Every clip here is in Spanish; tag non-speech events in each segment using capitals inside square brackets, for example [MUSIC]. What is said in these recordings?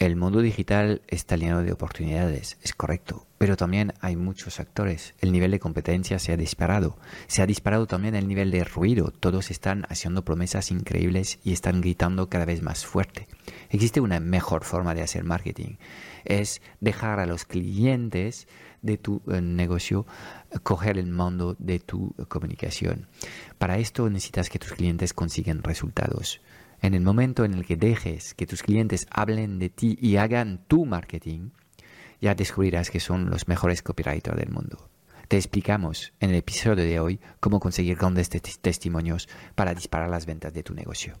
El mundo digital está lleno de oportunidades, es correcto, pero también hay muchos actores. El nivel de competencia se ha disparado. Se ha disparado también el nivel de ruido. Todos están haciendo promesas increíbles y están gritando cada vez más fuerte. Existe una mejor forma de hacer marketing. Es dejar a los clientes de tu eh, negocio coger el mando de tu comunicación. Para esto necesitas que tus clientes consigan resultados. En el momento en el que dejes que tus clientes hablen de ti y hagan tu marketing, ya descubrirás que son los mejores copywriters del mundo. Te explicamos en el episodio de hoy cómo conseguir grandes testimonios para disparar las ventas de tu negocio.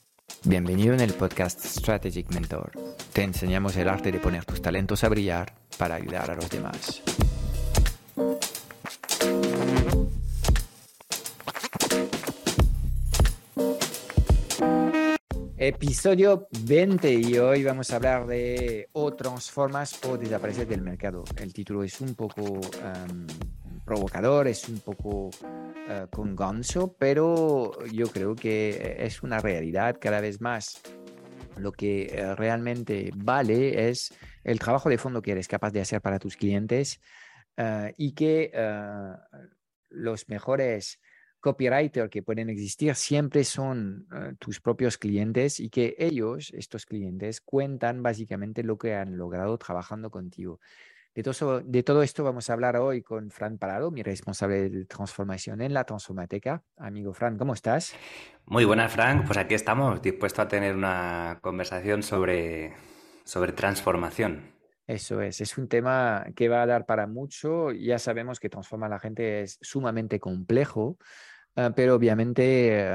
Bienvenido en el podcast Strategic Mentor. Te enseñamos el arte de poner tus talentos a brillar para ayudar a los demás. Episodio 20 y hoy vamos a hablar de o transformas o desapareces del mercado. El título es un poco provocador, es un poco uh, con ganso, pero yo creo que es una realidad cada vez más. Lo que eh, realmente vale es el trabajo de fondo que eres capaz de hacer para tus clientes eh, y que los mejores copywriters que pueden existir siempre son tus propios clientes y que ellos, estos clientes, cuentan básicamente lo que han logrado trabajando contigo. De todo, de todo esto vamos a hablar hoy con Fran Parado, mi responsable de transformación en la Transformateca. Amigo Fran, ¿cómo estás? Muy buenas, Frank. Pues aquí estamos, dispuestos a tener una conversación sobre, sobre transformación. Eso es, es un tema que va a dar para mucho. Ya sabemos que transformar a la gente es sumamente complejo, ah, pero obviamente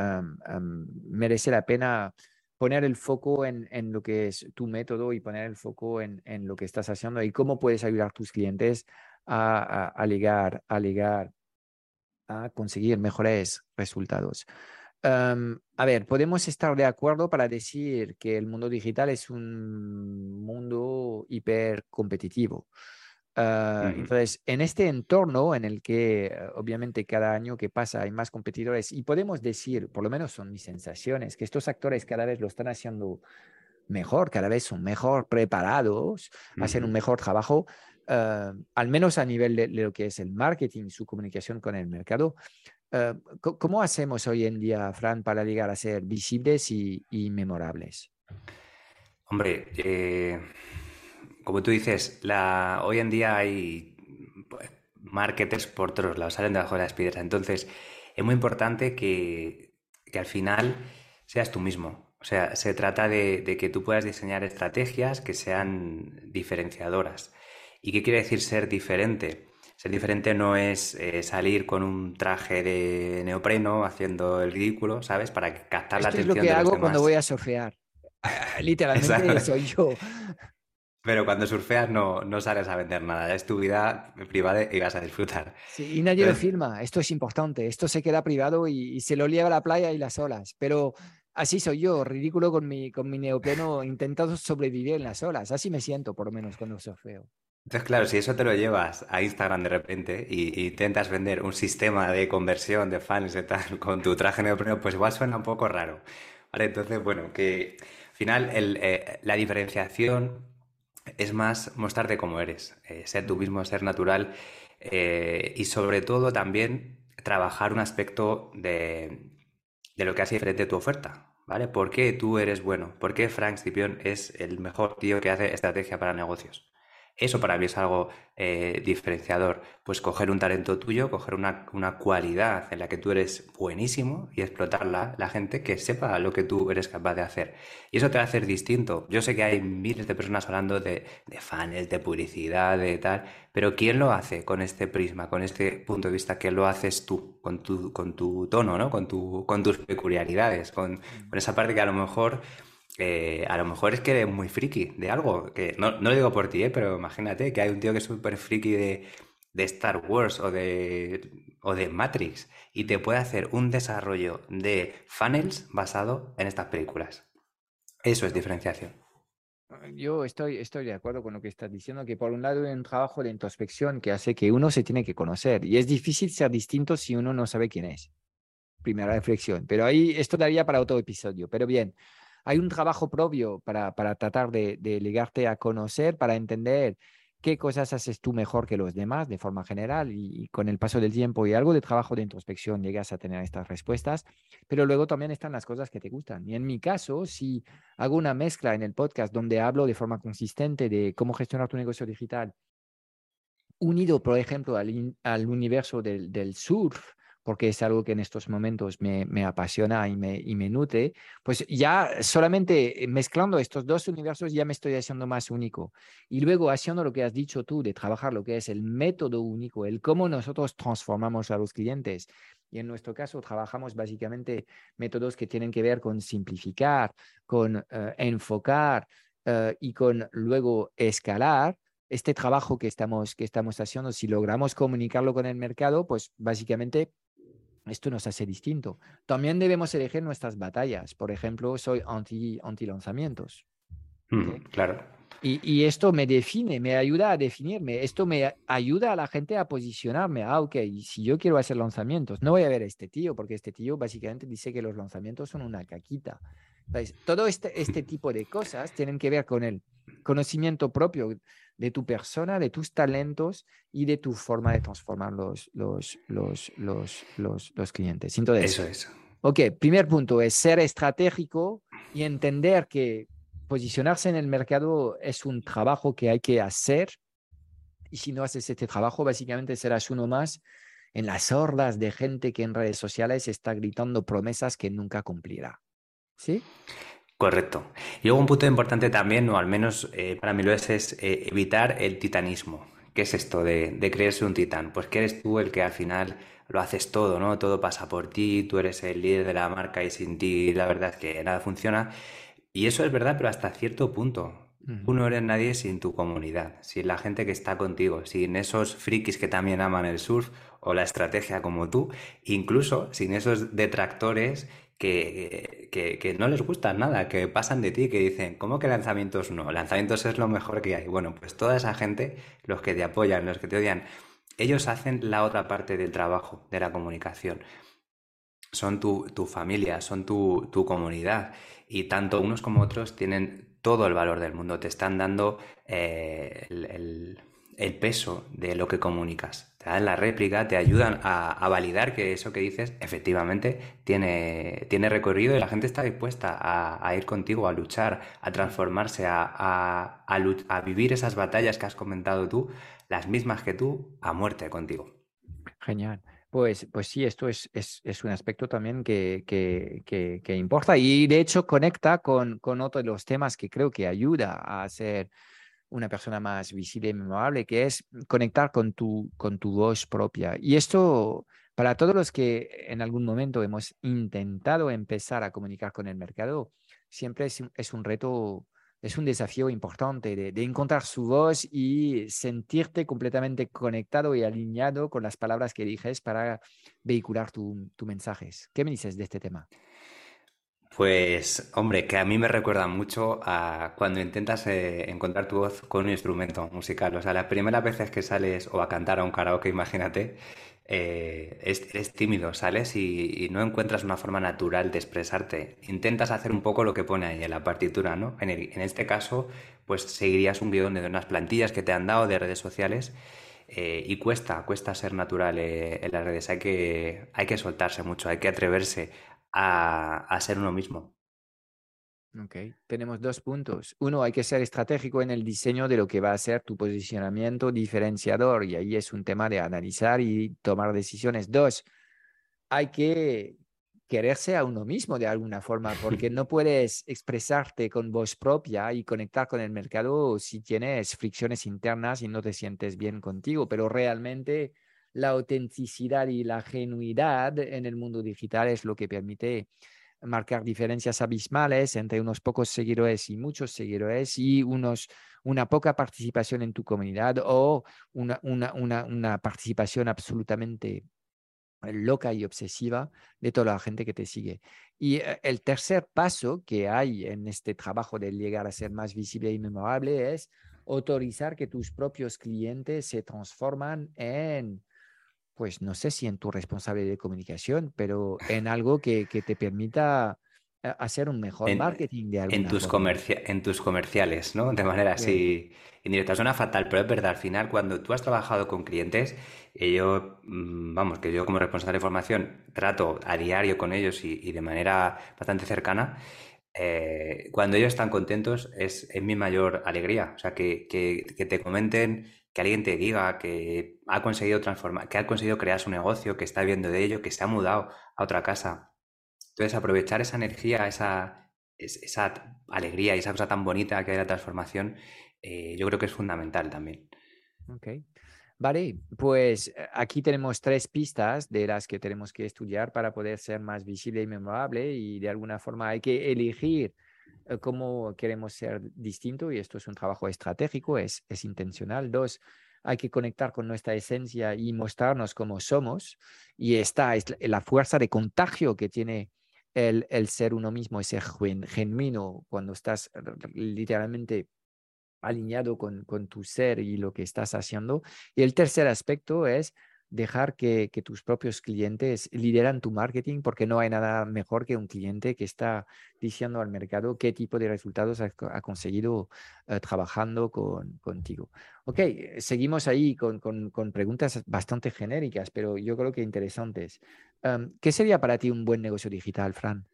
merece la pena poner el foco en, lo que es tu método y poner el foco en, lo que estás haciendo y cómo puedes ayudar a tus clientes a, a, ligar, a ligar, a conseguir mejores resultados. a ver, podemos estar de acuerdo para decir que el mundo digital es un mundo hiper competitivo. Ah, entonces, en este entorno en el que eh, obviamente cada año que pasa hay más competidores y podemos decir, por lo menos son mis sensaciones, que estos actores cada vez lo están haciendo mejor, cada vez son mejor preparados, hacen un mejor trabajo, ah, al menos a nivel de, lo que es el marketing, su comunicación con el mercado. ¿Cómo hacemos hoy en día, Fran, para llegar a ser visibles y, y memorables? Hombre, eh como tú dices, la, hoy en día hay pues, marketers por todos lados, salen debajo de las piedras. Entonces, es muy importante que, al final seas tú mismo. O sea, se trata de, que tú puedas diseñar estrategias que sean diferenciadoras. ¿Y qué quiere decir ser diferente? Ser diferente no es eh, salir con un traje de neopreno haciendo el ridículo, ¿sabes? Para captar la atención. Es lo que hago cuando voy a surfear. [LAUGHS] Literalmente soy yo. Pero cuando surfeas no, no sales a vender nada, es tu vida privada y vas a disfrutar. Sí, y nadie lo firma, esto es importante, esto se queda privado y, se lo lleva a la playa y las olas, pero así soy yo, ridículo con mi, con mi neopreno, intentando sobrevivir en las olas, así me siento por lo menos cuando surfeo. Entonces, claro, si eso te lo llevas a Instagram de repente y, intentas vender un sistema de conversión de fans y tal [LAUGHS] con tu traje neopreno, pues igual suena un poco raro. ¿Vale? Entonces, bueno, que al final el, eh, la diferenciación es más mostrarte como eres, eh, ser tú mismo, ser natural eh, y sobre todo también trabajar un aspecto de, lo que hace diferente tu oferta, ¿vale? ¿Por qué tú eres bueno? ¿Por qué Frank Scipion es el mejor tío que hace estrategia para negocios? Eso para mí es algo eh, diferenciador. Pues coger un talento tuyo, coger una, cualidad en la que tú eres buenísimo y explotarla, la gente que sepa lo que tú eres capaz de hacer. Y eso te va a hacer distinto. Yo sé que hay miles de personas hablando de, de funnels, de publicidad, de tal, pero ¿quién lo hace con este prisma, con este punto de vista? ¿Quién lo haces tú, con tu, con tu tono, ¿no? con, tu, con tus peculiaridades, con, con esa parte que a lo mejor eh, a lo mejor es que eres muy friki de algo, que no, no lo digo por ti, eh, pero imagínate que hay un tío que es súper friki de, Star Wars o de, o de Matrix y te puede hacer un desarrollo de funnels basado en estas películas. Eso es diferenciación. Yo estoy, estoy de acuerdo con lo que estás diciendo, que por un lado hay un trabajo de introspección que hace que uno se tiene que conocer y es difícil ser distinto si uno no sabe quién es. Primera reflexión, pero ahí esto daría para otro episodio. Pero bien, hay un trabajo propio para, para tratar de, de ligarte a conocer, para entender qué cosas haces tú mejor que los demás de forma general y, con el paso del tiempo y algo de trabajo de introspección llegas a tener estas respuestas, pero luego también están las cosas que te gustan. Y en mi caso, si hago una mezcla en el podcast donde hablo de forma consistente de cómo gestionar tu negocio digital, unido, por ejemplo, al, universo del, del surf, porque es algo que en estos momentos me, me apasiona y me, y me nutre, pues ya solamente mezclando estos dos universos ya me estoy haciendo más único. Y luego haciendo lo que has dicho tú de trabajar lo que es el método único, el cómo nosotros transformamos a los clientes. Y en nuestro caso trabajamos básicamente métodos que tienen que ver con simplificar, con eh, enfocar eh, y con luego escalar este trabajo que estamos, que estamos haciendo, si logramos comunicarlo con el mercado, pues básicamente esto nos hace distinto. También debemos elegir nuestras batallas. Por ejemplo, soy anti, anti lanzamientos. Mm, claro. Y, y, esto me define, me ayuda a definirme. Esto me ayuda a la gente a posicionarme. Ah, ok, si yo quiero hacer lanzamientos, no voy a ver a este tío, porque este tío básicamente dice que los lanzamientos son una caquita. Todo este, este [LAUGHS] tipo de cosas tienen que ver con el conocimiento propio de tu persona, de tus talentos y de tu forma de transformar los, los, los, los, los, clientes. Entonces, Eso es. Ok, primer punto es ser estratégico y entender que posicionarse en el mercado es un trabajo que hay que hacer. Y si no haces este trabajo, básicamente serás uno más en las hordas de gente que en redes sociales está gritando promesas que nunca cumplirá. ¿Sí? Correcto. Y luego un punto importante también, o al menos eh, para mí lo es, es eh, evitar el titanismo. ¿Qué es esto de, creerse un titán? Pues que eres tú el que al final lo haces todo, ¿no? Todo pasa por ti, tú eres el líder de la marca y sin ti la verdad es que nada funciona. Y eso es verdad, pero hasta cierto punto. Tú no eres nadie sin tu comunidad, sin la gente que está contigo, sin esos frikis que también aman el surf o la estrategia como tú, incluso sin esos detractores que, que, no les gusta nada, que pasan de ti, que dicen, ¿cómo que lanzamientos no? Lanzamientos es lo mejor que hay. Bueno, pues toda esa gente, los que te apoyan, los que te odian, ellos hacen la otra parte del trabajo, de la comunicación. Son tu, tu familia, son tu, tu comunidad. Y tanto unos como otros tienen todo el valor del mundo, te están dando eh, el el peso de lo que comunicas. Te dan la réplica, te ayudan a, validar que eso que dices efectivamente tiene, tiene recorrido y la gente está dispuesta a, ir contigo, a luchar, a transformarse, a, a, vivir esas batallas que has comentado tú, las mismas que tú, a muerte contigo. Genial. Pues, pues sí, esto es, es, un aspecto también que, que, que, importa y de hecho conecta con, con otro de los temas que creo que ayuda a hacer una persona más visible y memorable, que es conectar con tu, con tu voz propia. Y esto, para todos los que en algún momento hemos intentado empezar a comunicar con el mercado, siempre es, es un reto, es un desafío importante de, encontrar su voz y sentirte completamente conectado y alineado con las palabras que dices para vehicular tus tu mensajes. ¿Qué me dices de este tema? Pues, hombre, que a mí me recuerda mucho a cuando intentas eh, encontrar tu voz con un instrumento musical. O sea, las primeras veces que sales o a cantar a un karaoke, imagínate, eh, eres tímido, sales y, no encuentras una forma natural de expresarte. Intentas hacer un poco lo que pone ahí en la partitura, ¿no? En, este caso, pues seguirías un guion de unas plantillas que te han dado de redes sociales. Eh, y cuesta, cuesta ser natural en las redes. Hay que, hay que soltarse mucho, hay que atreverse a, ser uno mismo. Ok, tenemos dos puntos. Uno, hay que ser estratégico en el diseño de lo que va a ser tu posicionamiento diferenciador y ahí es un tema de analizar y tomar decisiones. Dos, hay que quererse a uno mismo de alguna forma, porque [LAUGHS] no puedes expresarte con voz propia y conectar con el mercado si tienes fricciones internas y no te sientes bien contigo, pero realmente la autenticidad y la genuidad en el mundo digital es lo que permite marcar diferencias abismales entre unos pocos seguidores y muchos seguidores y unos, una poca participación en tu comunidad o una, una, una, una participación absolutamente loca y obsesiva de toda la gente que te sigue. Y eh, el tercer paso que hay en este trabajo de llegar a ser más visible y memorable es autorizar que tus propios clientes se transforman en pues no sé si en tu responsable de comunicación, pero en algo que, te permita eh, hacer un mejor marketing de alguna en tus, en tus comerciales, ¿no? De manera así indirecta. Suena fatal, pero es verdad. Al final, cuando tú has trabajado con clientes, y yo, mm, vamos, que yo como responsable de formación trato a diario con ellos y, de manera bastante cercana, eh, cuando ellos están contentos es, mi mayor alegría. O sea, que, que te comenten que alguien te diga que ha conseguido transformar, que ha conseguido crear su negocio, que está viendo de ello, que se ha mudado a otra casa. Entonces, aprovechar esa energía, esa, esa alegría y esa cosa tan bonita que hay de la transformación, eh, yo creo que es fundamental también. Ok. Vale, pues eh, aquí tenemos tres pistas de las que tenemos que estudiar para poder ser más visible y memorable y de alguna forma hay que elegir cómo queremos ser distinto y esto es un trabajo estratégico, es, es intencional. Dos, hay que conectar con nuestra esencia y mostrarnos como somos y esta es la fuerza de contagio que tiene el, el ser uno mismo, ese genuino, cuando estás literalmente alineado con, con tu ser y lo que estás haciendo. Y el tercer aspecto es dejar que, tus propios clientes lideran tu marketing porque no hay nada mejor que un cliente que está diciendo al mercado qué tipo de resultados ha, conseguido eh, trabajando con, contigo. Ok, seguimos ahí con, preguntas bastante genéricas, pero yo creo que interesantes. ¿Qué sería para ti un buen negocio digital, Fran?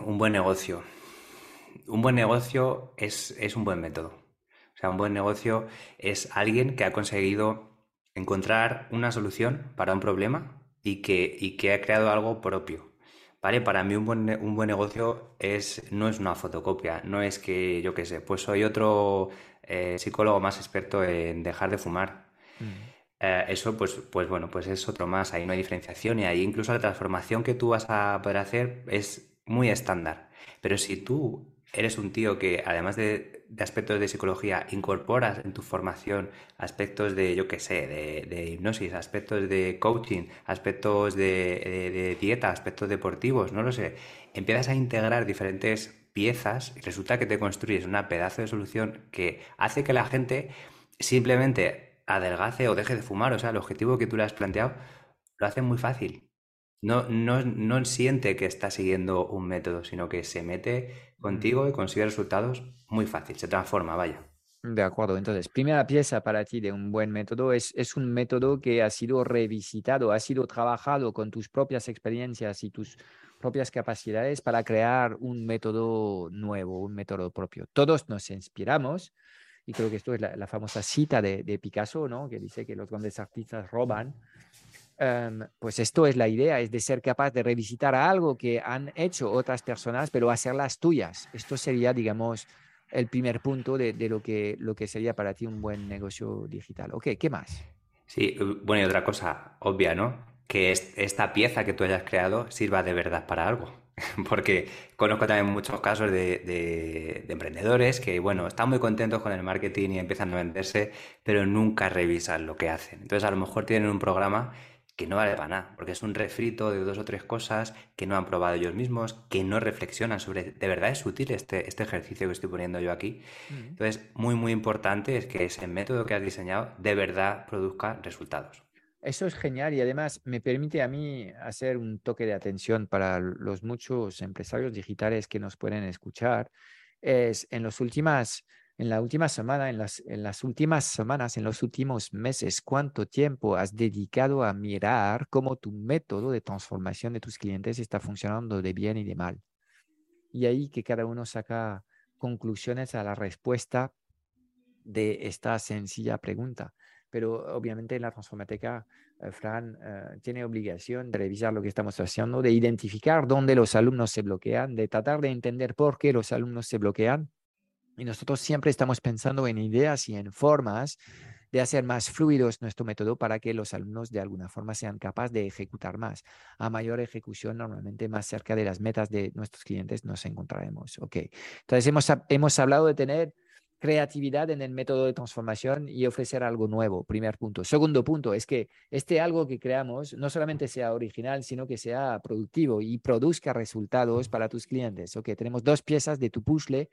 Un buen negocio. Un buen negocio es, es un buen método. O sea, un buen negocio es alguien que ha conseguido encontrar una solución para un problema y que, y que ha creado algo propio. ¿Vale? Para mí un buen, un buen negocio es, no es una fotocopia, no es que, yo qué sé, pues soy otro eh, psicólogo más experto en dejar de fumar. Mm. Eh, eso, pues, pues bueno, pues es otro más, ahí no hay diferenciación y ahí incluso la transformación que tú vas a poder hacer es muy estándar. Pero si tú eres un tío que además de de aspectos de psicología incorporas en tu formación aspectos de, yo qué sé, de, hipnosis, aspectos de coaching, aspectos de, dieta, aspectos deportivos, no lo sé, empiezas a integrar diferentes piezas y resulta que te construyes una pedazo de solución que hace que la gente simplemente adelgace o deje de fumar, o sea, el objetivo que tú le has planteado lo hace muy fácil. No, no, no siente que está siguiendo un método, sino que se mete contigo y consigue resultados muy fácil, se transforma, vaya. De acuerdo, entonces, primera pieza para ti de un buen método es, es un método que ha sido revisitado, ha sido trabajado con tus propias experiencias y tus propias capacidades para crear un método nuevo, un método propio. Todos nos inspiramos, y creo que esto es la, famosa cita de, de, Picasso, ¿no? que dice que los grandes artistas roban. Em, pues esto es la idea, es de ser capaz de revisitar algo que han hecho otras personas, pero hacerlas tuyas. Esto sería, digamos, el primer punto de, lo, que, lo que sería para ti un buen negocio digital. Ok, ¿qué más? Sí, bueno, y otra cosa obvia, ¿no? Que esta pieza que tú hayas creado sirva de verdad para algo. [LAUGHS] Porque conozco también muchos casos de, de, emprendedores que, bueno, están muy contentos con el marketing y empiezan a venderse, pero nunca revisan lo que hacen. Entonces, a lo mejor tienen un programa que no vale para nada, porque es un refrito de dos o tres cosas que no han probado ellos mismos, que no reflexionan sobre, de verdad es útil este, este ejercicio que estoy poniendo yo aquí. Entonces, muy, muy importante es que ese método que has diseñado de verdad produzca resultados. Eso es genial y además me permite a mí hacer un toque de atención para los muchos empresarios digitales que nos pueden escuchar. Es en las últimas en en las, en últimas semanas, en los últimos meses, cuánto tiempo has dedicado a mirar cómo tu método de transformación de tus clientes está funcionando de bien y de mal. y ahí que cada uno saca conclusiones a la respuesta de esta sencilla pregunta. Pero obviamente la transformateca, eh, Fran, eh, tiene obligación de revisar lo que estamos haciendo, de identificar dónde los alumnos se bloquean, de tratar de entender por qué los alumnos se bloquean. Y nosotros siempre estamos pensando en ideas y en formas de hacer más fluidos nuestro método para que los alumnos de alguna forma sean capaces de ejecutar más. A mayor ejecución, normalmente más cerca de las metas de nuestros clientes nos encontraremos. Ok. Entonces, hemos, hemos hablado de tener creatividad en el método de transformación y ofrecer algo nuevo, primer punto. Segundo punto es que este algo que creamos no solamente sea original, sino que sea productivo y produzca resultados para tus clientes. Ok, tenemos dos piezas de tu puzzle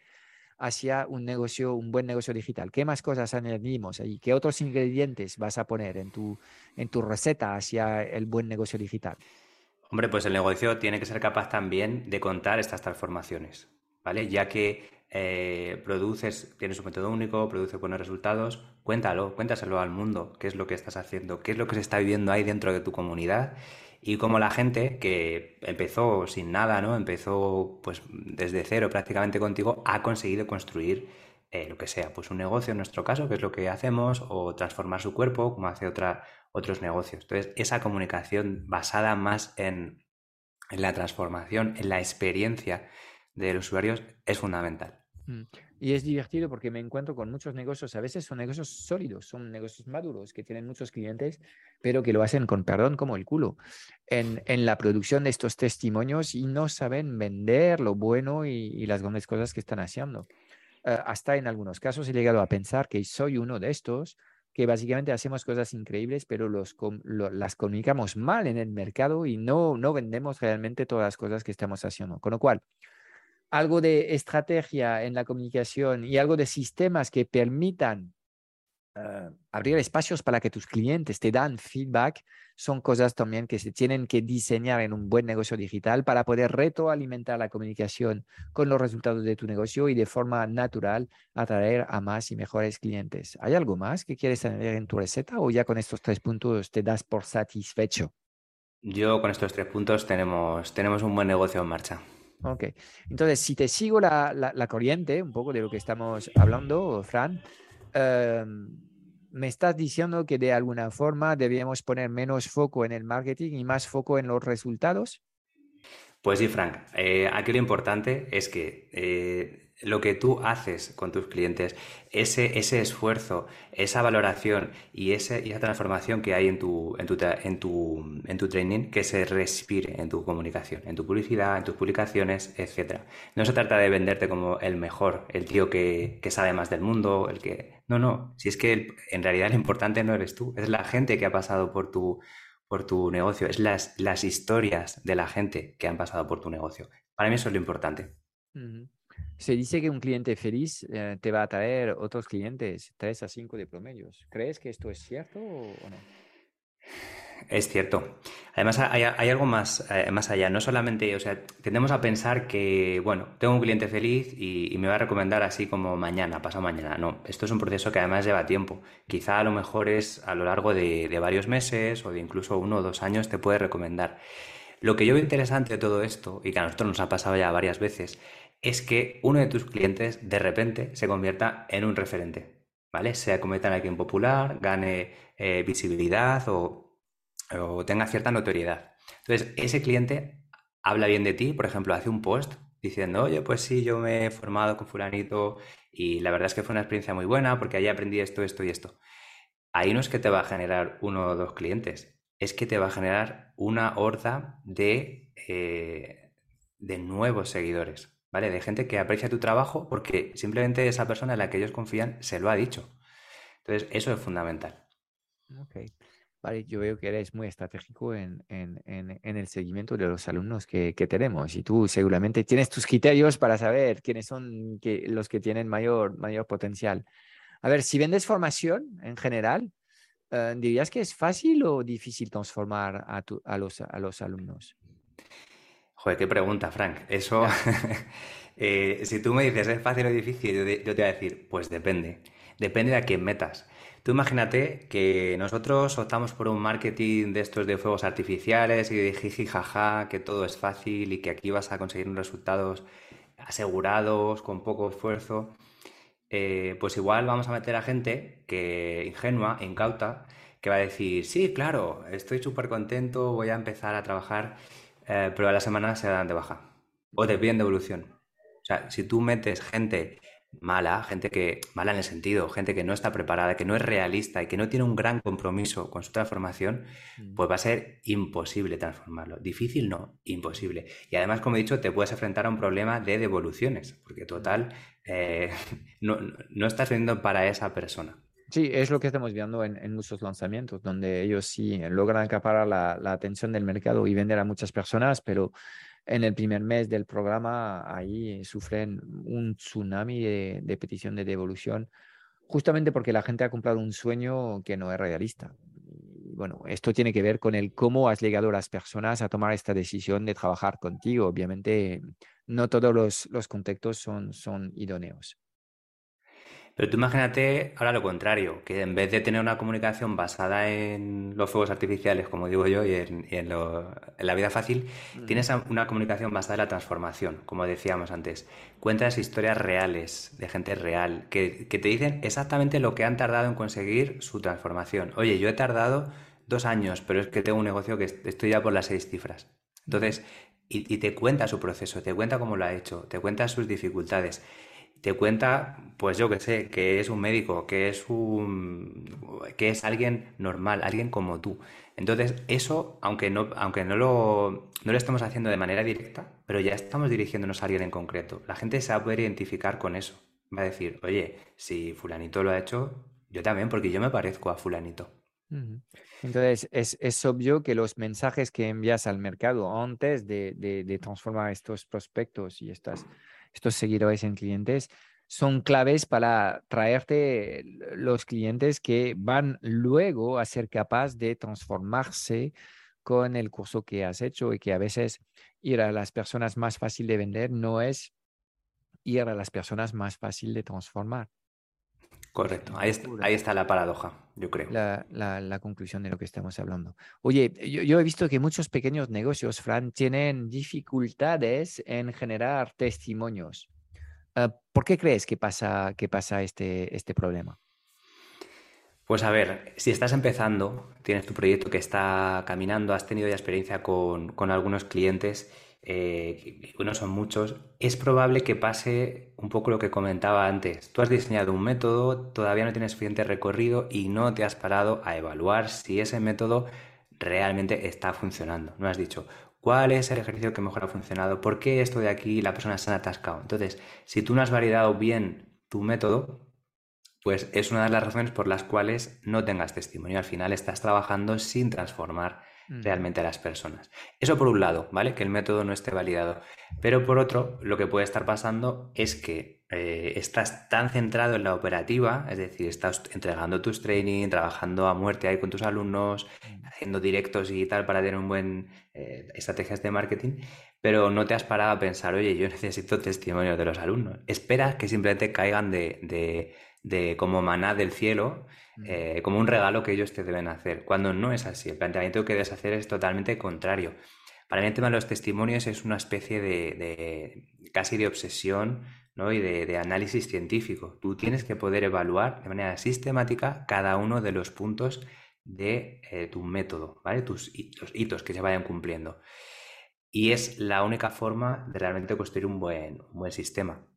hacia un negocio, un buen negocio digital. ¿Qué más cosas añadimos ahí? ¿Qué otros ingredientes vas a poner en tu, en tu receta hacia el buen negocio digital? Hombre, pues el negocio tiene que ser capaz también de contar estas transformaciones, ¿vale? Ya que eh, produces, tienes un método único, produces buenos resultados, cuéntalo, cuéntaselo al mundo, qué es lo que estás haciendo, qué es lo que se está viviendo ahí dentro de tu comunidad y cómo la gente que empezó sin nada, ¿no? Empezó pues desde cero prácticamente contigo, ha conseguido construir eh, lo que sea, pues un negocio en nuestro caso, que es lo que hacemos, o transformar su cuerpo, como hace otra, otros negocios. Entonces, esa comunicación basada más en, en la transformación, en la experiencia de los usuarios es fundamental. Mm. Y es divertido porque me encuentro con muchos negocios, a veces son negocios sólidos, son negocios maduros que tienen muchos clientes, pero que lo hacen con perdón como el culo en, en la producción de estos testimonios y no saben vender lo bueno y, las grandes cosas que están haciendo. Eh, hasta en algunos casos he llegado a pensar que soy uno de estos, que básicamente hacemos cosas increíbles, pero los, las comunicamos mal en el mercado y no, no vendemos realmente todas las cosas que estamos haciendo. Con lo cual, algo de estrategia en la comunicación y algo de sistemas que permitan ah, abrir espacios para que tus clientes te dan feedback son cosas también que se tienen que diseñar en un buen negocio digital para poder retroalimentar la comunicación con los resultados de tu negocio y de forma natural atraer a más y mejores clientes. ¿Hay algo más que quieres añadir en tu receta o ya con estos tres puntos te das por satisfecho? Yo con estos tres puntos tenemos, tenemos un buen negocio en marcha. Ok, entonces si te sigo la, la, corriente, un poco de lo que estamos hablando, Fran, em, me estás diciendo que de alguna forma debemos poner menos foco en el marketing y más foco en los resultados. Pues sí, Frank, eh, aquí lo importante es que eh, lo que tú haces con tus clientes, ese, ese esfuerzo, esa valoración y, ese, esa transformación que hay en tu, en, tu, en, tu, en tu training, que se respire en tu comunicación, en tu publicidad, en tus publicaciones, etc. No se trata de venderte como el mejor, el tío que, que sabe más del mundo, el que... No, no, si es que en realidad lo importante no eres tú, es la gente que ha pasado por tu, por tu negocio, es las, las historias de la gente que han pasado por tu negocio. Para mí eso es lo importante. Se dice que un cliente feliz eh, te va a traer otros clientes, 3 a 5 de promedios. ¿Crees que esto es cierto o no? Es cierto. Además, hay, algo más, eh, más allá. No solamente, o sea, tendemos a pensar que, bueno, tengo un cliente feliz y, me va a recomendar así como mañana, pasado mañana. No, esto es un proceso que además lleva tiempo. Quizá a lo mejor es a lo largo de, de varios meses o de incluso uno o dos años te puede recomendar. Lo que yo veo interesante de todo esto, y que a nosotros nos ha pasado ya varias veces, es que uno de tus clientes de repente se convierta en un referente, ¿vale? Sea convierta en alguien popular, gane eh, visibilidad o, tenga cierta notoriedad. Entonces, ese cliente habla bien de ti, por ejemplo, hace un post diciendo, oye, pues sí, yo me he formado con fulanito y la verdad es que fue una experiencia muy buena porque allí aprendí esto, esto y esto. Ahí no es que te va a generar uno o dos clientes, es que te va a generar una horda de, eh, de nuevos seguidores. ¿Vale? De gente que aprecia tu trabajo porque simplemente esa persona en la que ellos confían se lo ha dicho. Entonces, eso es fundamental. Ok. Vale, yo veo que eres muy estratégico en, el seguimiento de los alumnos que, tenemos y tú seguramente tienes tus criterios para saber quiénes son los que tienen mayor, mayor potencial. A ver, si vendes formación en general, eh, ¿dirías que es fácil o difícil transformar a, a, los, a los alumnos? Joder, qué pregunta, Frank. Eso, [LAUGHS] eh, si tú me dices es fácil o difícil, yo te, voy a decir, pues depende. Depende de a quién metas. Tú imagínate que nosotros optamos por un marketing de estos de fuegos artificiales y de jiji jaja, que todo es fácil y que aquí vas a conseguir unos resultados asegurados, con poco esfuerzo, eh, pues igual vamos a meter a gente que ingenua, incauta, que va a decir, sí, claro, estoy súper contento, voy a empezar a trabajar, eh, pero a la semana se dan de baja o te piden devolución. O sea, si tú metes gente mala, gente que, mala en el sentido, gente que no está preparada, que no es realista y que no tiene un gran compromiso con su transformación, mm. pues va a ser imposible transformarlo. Difícil no, imposible. Y además, como he dicho, te puedes enfrentar a un problema de devoluciones, porque total, eh, [LAUGHS] no, no, estás vendiendo para esa persona. Sí, es lo que estamos viendo en, muchos lanzamientos, donde ellos sí logran acaparar la, la atención del mercado y vender a muchas personas, pero en el primer mes del programa, ahí sufren un tsunami de, petición de devolución, justamente porque la gente ha comprado un sueño que no es realista. bueno, esto tiene que ver con el cómo has llegado a las personas a tomar esta decisión de trabajar contigo. Obviamente, no todos los, los contextos son, son idóneos. Pero tú imagínate ahora lo contrario, que en vez de tener una comunicación basada en los fuegos artificiales, como digo yo, y en, la vida fácil, mm. tienes una comunicación basada en la transformación, como decíamos antes. Cuentas historias reales, de gente real, que, te dicen exactamente lo que han tardado en conseguir su transformación. Oye, yo he tardado dos años, pero es que tengo un negocio que estoy ya por las seis cifras. Entonces, y, y te cuenta su proceso, te cuenta cómo lo ha hecho, te cuenta sus dificultades te cuenta, pues yo que sé, que es un médico, que es un que es alguien normal, alguien como tú. Entonces, eso, aunque no, aunque no lo, no lo estamos haciendo de manera directa, pero ya estamos dirigiéndonos a alguien en concreto. La gente se va a poder identificar con eso. Va a decir, oye, si fulanito lo ha hecho, yo también, porque yo me parezco a fulanito. Entonces, es, es, obvio que los mensajes que envías al mercado antes de, de, de transformar estos prospectos y estas estos seguidores en clientes, son claves para traerte los clientes que van luego a ser capaz de transformarse con el curso que has hecho y que a veces ir a las personas más fácil de vender no es ir a las personas más fácil de transformar. Correcto, ahí está, ahí está la paradoja, yo creo. La, la, conclusión de lo que estamos hablando. Oye, yo, yo, he visto que muchos pequeños negocios, Fran, tienen dificultades en generar testimonios. Ah, ¿Por qué crees que pasa, que pasa este, este problema? Pues a ver, si estás empezando, tienes tu proyecto que está caminando, has tenido ya experiencia con, con algunos clientes eh, son muchos, es probable que pase un poco lo que comentaba antes. Tú has diseñado un método, todavía no tienes suficiente recorrido y no te has parado a evaluar si ese método realmente está funcionando. No has dicho, ¿cuál es el ejercicio que mejor ha funcionado? ¿Por qué esto de aquí la persona se ha atascado? Entonces, si tú no has validado bien tu método, pues es una de las razones por las cuales no tengas testimonio. Al final estás trabajando sin transformar realmente a las personas. Eso por un lado, ¿vale? Que el método no esté validado. Pero por otro, lo que puede estar pasando es que eh, estás tan centrado en la operativa, es decir, estás entregando tus training, trabajando a muerte ahí con tus alumnos, haciendo directos y tal para tener un buen eh, estrategias de marketing, pero no te has parado a pensar, oye, yo [LAUGHS] necesito testimonio de los alumnos. Esperas que simplemente caigan de, de, de como maná del cielo eh, como un regalo que ellos te deben hacer, cuando no es así. El planteamiento que debes hacer es totalmente contrario. Para mí el tema de los testimonios es una especie de, casi de obsesión ¿no? y de, análisis científico. Tú tienes que poder evaluar de manera sistemática cada uno de los puntos de eh, tu método, ¿vale? Tus los hitos que se vayan cumpliendo. Y es la única forma de realmente construir un buen, un buen sistema.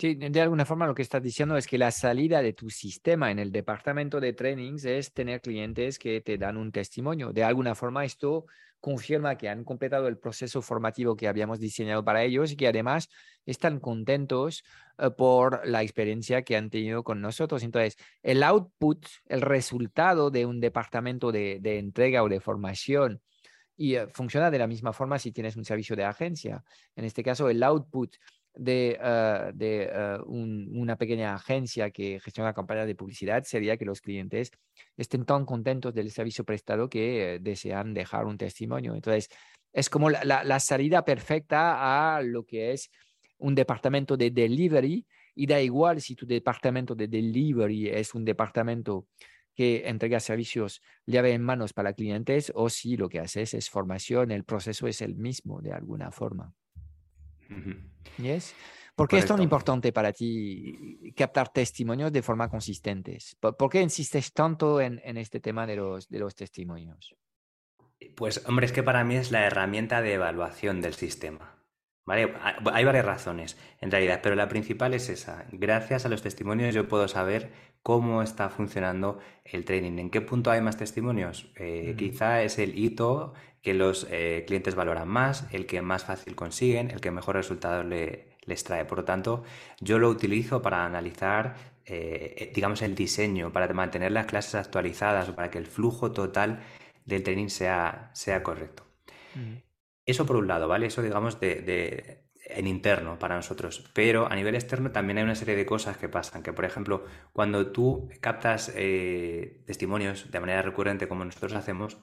Sí, de alguna forma lo que estás diciendo es que la salida de tu sistema en el departamento de trainings es tener clientes que te dan un testimonio. De alguna forma esto confirma que han completado el proceso formativo que habíamos diseñado para ellos y que además están contentos eh, por la experiencia que han tenido con nosotros. Entonces, el output, el resultado de un departamento de, de entrega o de formación y eh, funciona de la misma forma si tienes un servicio de agencia. En este caso, el output de, ah, de ah, una pequeña agencia que gestiona campañas de publicidad sería que los clientes estén tan contentos del servicio prestado que eh, desean dejar un testimonio. Entonces, es como la, la, salida perfecta a lo que es un departamento de delivery y da igual si tu departamento de delivery es un departamento que entrega servicios llave en manos para clientes o si lo que haces es formación, el proceso es el mismo de alguna forma. Yes. ¿Por qué es tan importante para ti captar testimonios de forma consistente? ¿Por, qué insistes tanto en, este tema de los, de los testimonios? Pues, hombre, es que para mí es la herramienta de evaluación del sistema. ¿Vale? Hay varias razones, en realidad, pero la principal es esa. Gracias a los testimonios yo puedo saber cómo está funcionando el training, en qué punto hay más testimonios. Eh, quizá es el hito que los eh, clientes valoran más, el que más fácil consiguen, el que mejor resultados les trae. Por lo tanto, yo lo utilizo para analizar, eh, digamos, el diseño, para mantener las clases actualizadas o para que el flujo total del training sea, sea correcto. Eso por un lado, ¿vale? Eso digamos de, en interno para nosotros. Pero a nivel externo también hay una serie de cosas que pasan. Que por ejemplo, cuando tú captas eh, testimonios de manera recurrente como nosotros hacemos,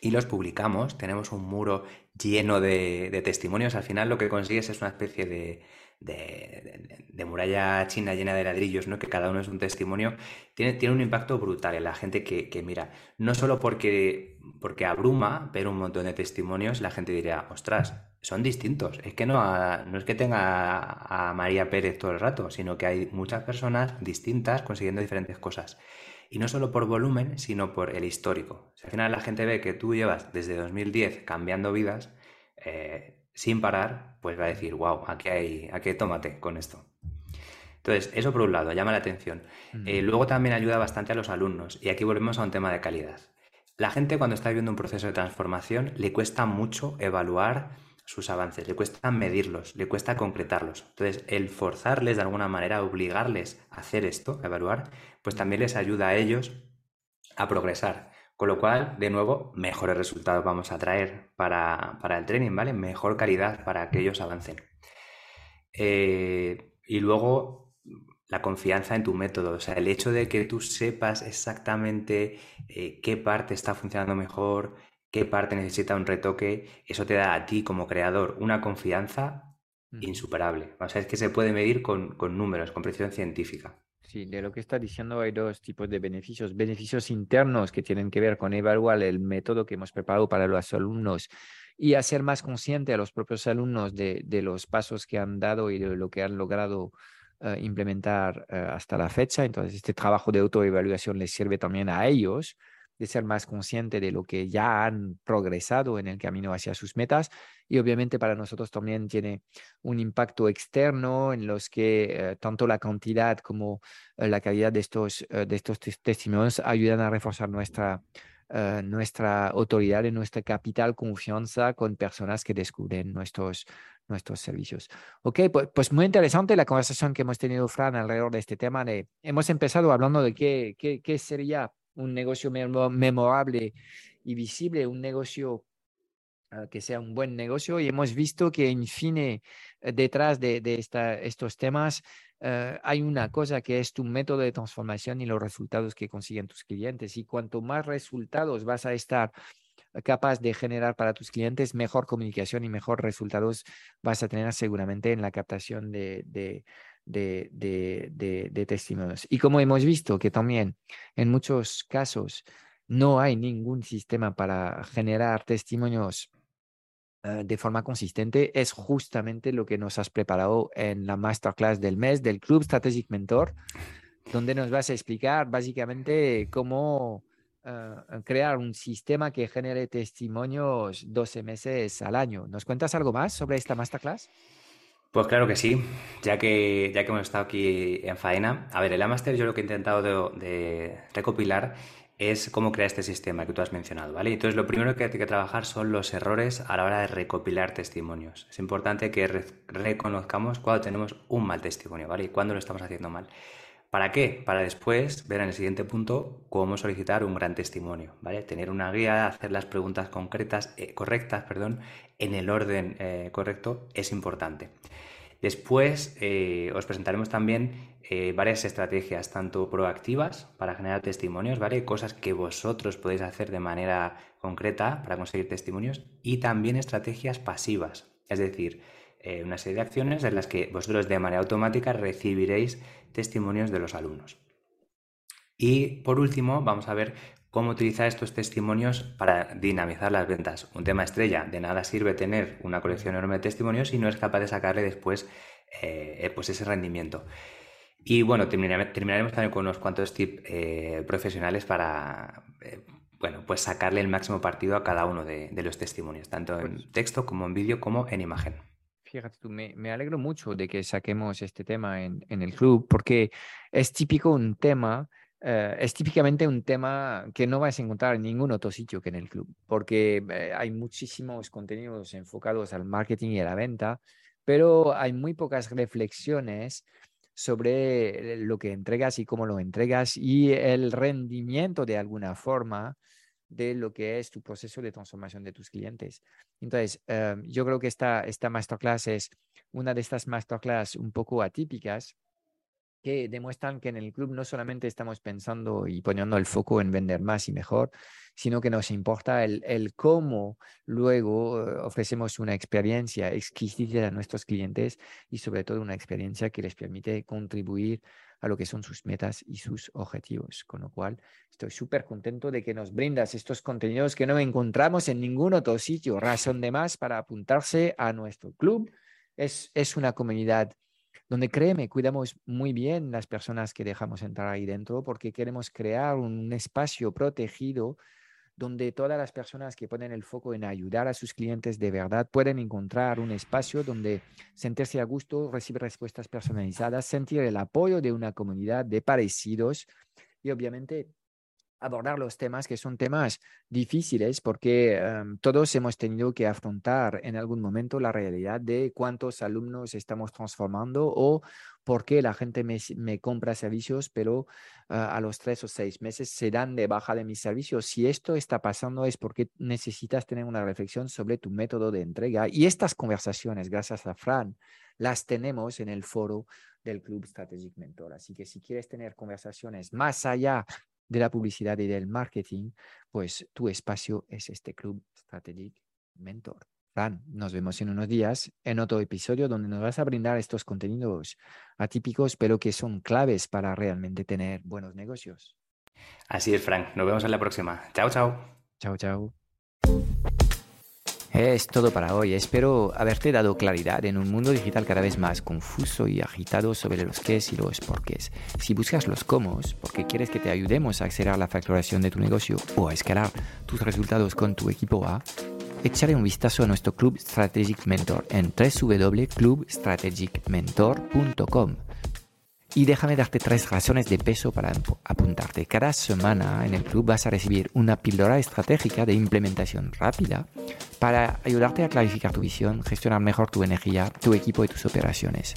y los publicamos, tenemos un muro lleno de, de, testimonios, al final lo que consigues es una especie de, de, muralla china llena de ladrillos, ¿no? que cada uno es un testimonio, tiene, tiene un impacto brutal en la gente que, mira. No solo porque, porque abruma ver un montón de testimonios, la gente diría, ostras, son distintos. Es que no, no es que tenga a, María Pérez todo el rato, sino que hay muchas personas distintas consiguiendo diferentes cosas. Y no solo por volumen, sino por el histórico. Si al final la gente ve que tú llevas desde 2010 cambiando vidas, eh, sin parar, pues va a decir, wow, aquí hay, aquí hay tomate con esto. Entonces, eso por un lado, llama la atención. Eh, luego también ayuda bastante a los alumnos, y aquí volvemos a un tema de calidad. La gente cuando está viviendo un proceso de transformación le cuesta mucho evaluar sus avances, le cuesta medirlos, le cuesta concretarlos. Entonces, el forzarles de alguna manera, obligarles a hacer esto, a evaluar, pues también les ayuda a ellos a progresar. Con lo cual, de nuevo, mejores resultados vamos a traer para, el training, ¿vale? Mejor calidad para que ellos avancen. Eh, y luego, la confianza en tu método, o sea, el hecho de que tú sepas exactamente eh, qué parte está funcionando mejor, qué parte necesita un retoque, eso te da a ti como creador una confianza insuperable. O sea, es que se puede medir con, con números, con precisión científica. Sí, de lo que está diciendo hay dos tipos de beneficios. Beneficios internos que tienen que ver con evaluar el método que hemos preparado para los alumnos y hacer más consciente a los propios alumnos de, los pasos que han dado y de lo que han logrado eh, implementar eh, hasta la fecha. Entonces, este trabajo de autoevaluación les sirve también a ellos de ser más consciente de lo que ya han progresado en el camino hacia sus metas y obviamente para nosotros también tiene un impacto externo en los que eh, tanto la cantidad como eh, la calidad de estos, eh, de estos testimonios ayudan a reforzar nuestra, nuestra autoridad y nuestra capital confianza con personas que descubren nuestros, nuestros servicios. Ok, pues, pues, muy interesante la conversación que hemos tenido, Fran, alrededor de este tema. De, hemos empezado hablando de qué, qué, qué sería un negocio memorable y visible, un negocio ah, que sea un buen negocio. Y hemos visto que, en fin, eh, detrás de, esta, estos temas eh, hay una cosa que es tu método de transformación y los resultados que consiguen tus clientes. Y cuanto más resultados vas a estar capaz de generar para tus clientes, mejor comunicación y mejor resultados vas a tener seguramente en la captación de, de, de, testimonios. Y como hemos visto que también en muchos casos no hay ningún sistema para generar testimonios eh, de forma consistente, es justamente lo que nos has preparado en la masterclass del mes del Club Strategic Mentor, donde nos vas a explicar básicamente cómo eh, crear un sistema que genere testimonios 12 meses al año. ¿Nos cuentas algo más sobre esta masterclass? Pues claro que sí, ya que, ya que hemos estado aquí en faena. A ver, el Amaster yo lo que he intentado de, recopilar es cómo crear este sistema que tú has mencionado, ¿vale? Entonces, lo primero que hay que trabajar son los errores a la hora de recopilar testimonios. Es importante que reconozcamos cuando tenemos un mal testimonio, ¿vale? Y cuando lo estamos haciendo mal. ¿Para qué? Para después ver en el siguiente punto cómo solicitar un gran testimonio, ¿vale? Tener una guía, hacer las preguntas concretas, eh, correctas, perdón, en el orden eh, correcto es importante. Después eh, os presentaremos también varias estrategias, tanto proactivas para generar testimonios, ¿vale? Cosas que vosotros podéis hacer de manera concreta para conseguir testimonios y también estrategias pasivas, es decir, una serie de acciones en las que vosotros de manera automática recibiréis testimonios de los alumnos. Y por último, vamos a ver cómo utilizar estos testimonios para dinamizar las ventas. Un tema estrella, de nada sirve tener una colección enorme de testimonios si no es capaz de sacarle después eh, pues ese rendimiento. Y bueno, terminaremos también con unos cuantos tips eh, profesionales para eh, bueno, pues sacarle el máximo partido a cada uno de, los testimonios, tanto en pues texto como en vídeo como en imagen. Fíjate tú, me, alegro mucho de que saquemos este tema en, el club, porque es típico un tema, eh, es típicamente un tema que no vas a encontrar en ningún otro sitio que en el club, porque hay muchísimos contenidos enfocados al marketing y a la venta, pero hay muy pocas reflexiones sobre lo que entregas y cómo lo entregas y el rendimiento de alguna forma de lo que es tu proceso de transformación de tus clientes. Entonces, yo creo que esta, esta masterclass es una de estas masterclass un poco atípicas que demuestran que en el club no solamente estamos pensando y poniendo el foco en vender más y mejor, sino que nos importa el, el cómo luego eh, ofrecemos una experiencia exquisita a nuestros clientes y sobre todo una experiencia que les permite contribuir a lo que son sus metas y sus objetivos. Con lo cual, estoy súper contento de que nos brindas estos contenidos que no encontramos en ningún otro sitio. Razón de más para apuntarse a nuestro club. Es, es una comunidad donde créeme, cuidamos muy bien las personas que dejamos entrar ahí dentro porque queremos crear un espacio protegido donde todas las personas que ponen el foco en ayudar a sus clientes de verdad pueden encontrar un espacio donde sentirse a gusto, recibir respuestas personalizadas, sentir el apoyo de una comunidad de parecidos y obviamente abordar los temas que son temas difíciles porque em, todos hemos tenido que afrontar en algún momento la realidad de cuántos alumnos estamos transformando o por qué la gente me, compra servicios, pero ah, a los tres o seis meses se dan de baja de mis servicios. Si esto está pasando es porque necesitas tener una reflexión sobre tu método de entrega. Y estas conversaciones, gracias a Fran, las tenemos en el foro del Club Strategic Mentor. Así que si quieres tener conversaciones más allá de la publicidad y del marketing, pues tu espacio es este Club Strategic Mentor. Fran, nos vemos en unos días en otro episodio donde nos vas a brindar estos contenidos atípicos, pero que son claves para realmente tener buenos negocios. Así es, Frank. Nos vemos en la próxima. Chao, chao. Chao, chao. Es todo para hoy. Espero haberte dado claridad en un mundo digital cada vez más confuso y agitado sobre los qué y los porqués. Si buscas los cómo, porque quieres que te ayudemos a acelerar la facturación de tu negocio o a escalar tus resultados con tu equipo A, echaré un vistazo a nuestro Club Strategic Mentor en www.clubstrategicmentor.com. Y déjame darte tres razones de peso para apuntarte. Cada semana en el club vas a recibir una píldora estratégica de implementación rápida para ayudarte a clarificar tu visión, gestionar mejor tu energía, tu equipo y tus operaciones.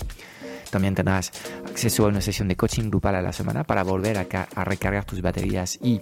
También tendrás acceso a una sesión de coaching grupal a la semana para volver a recargar tus baterías y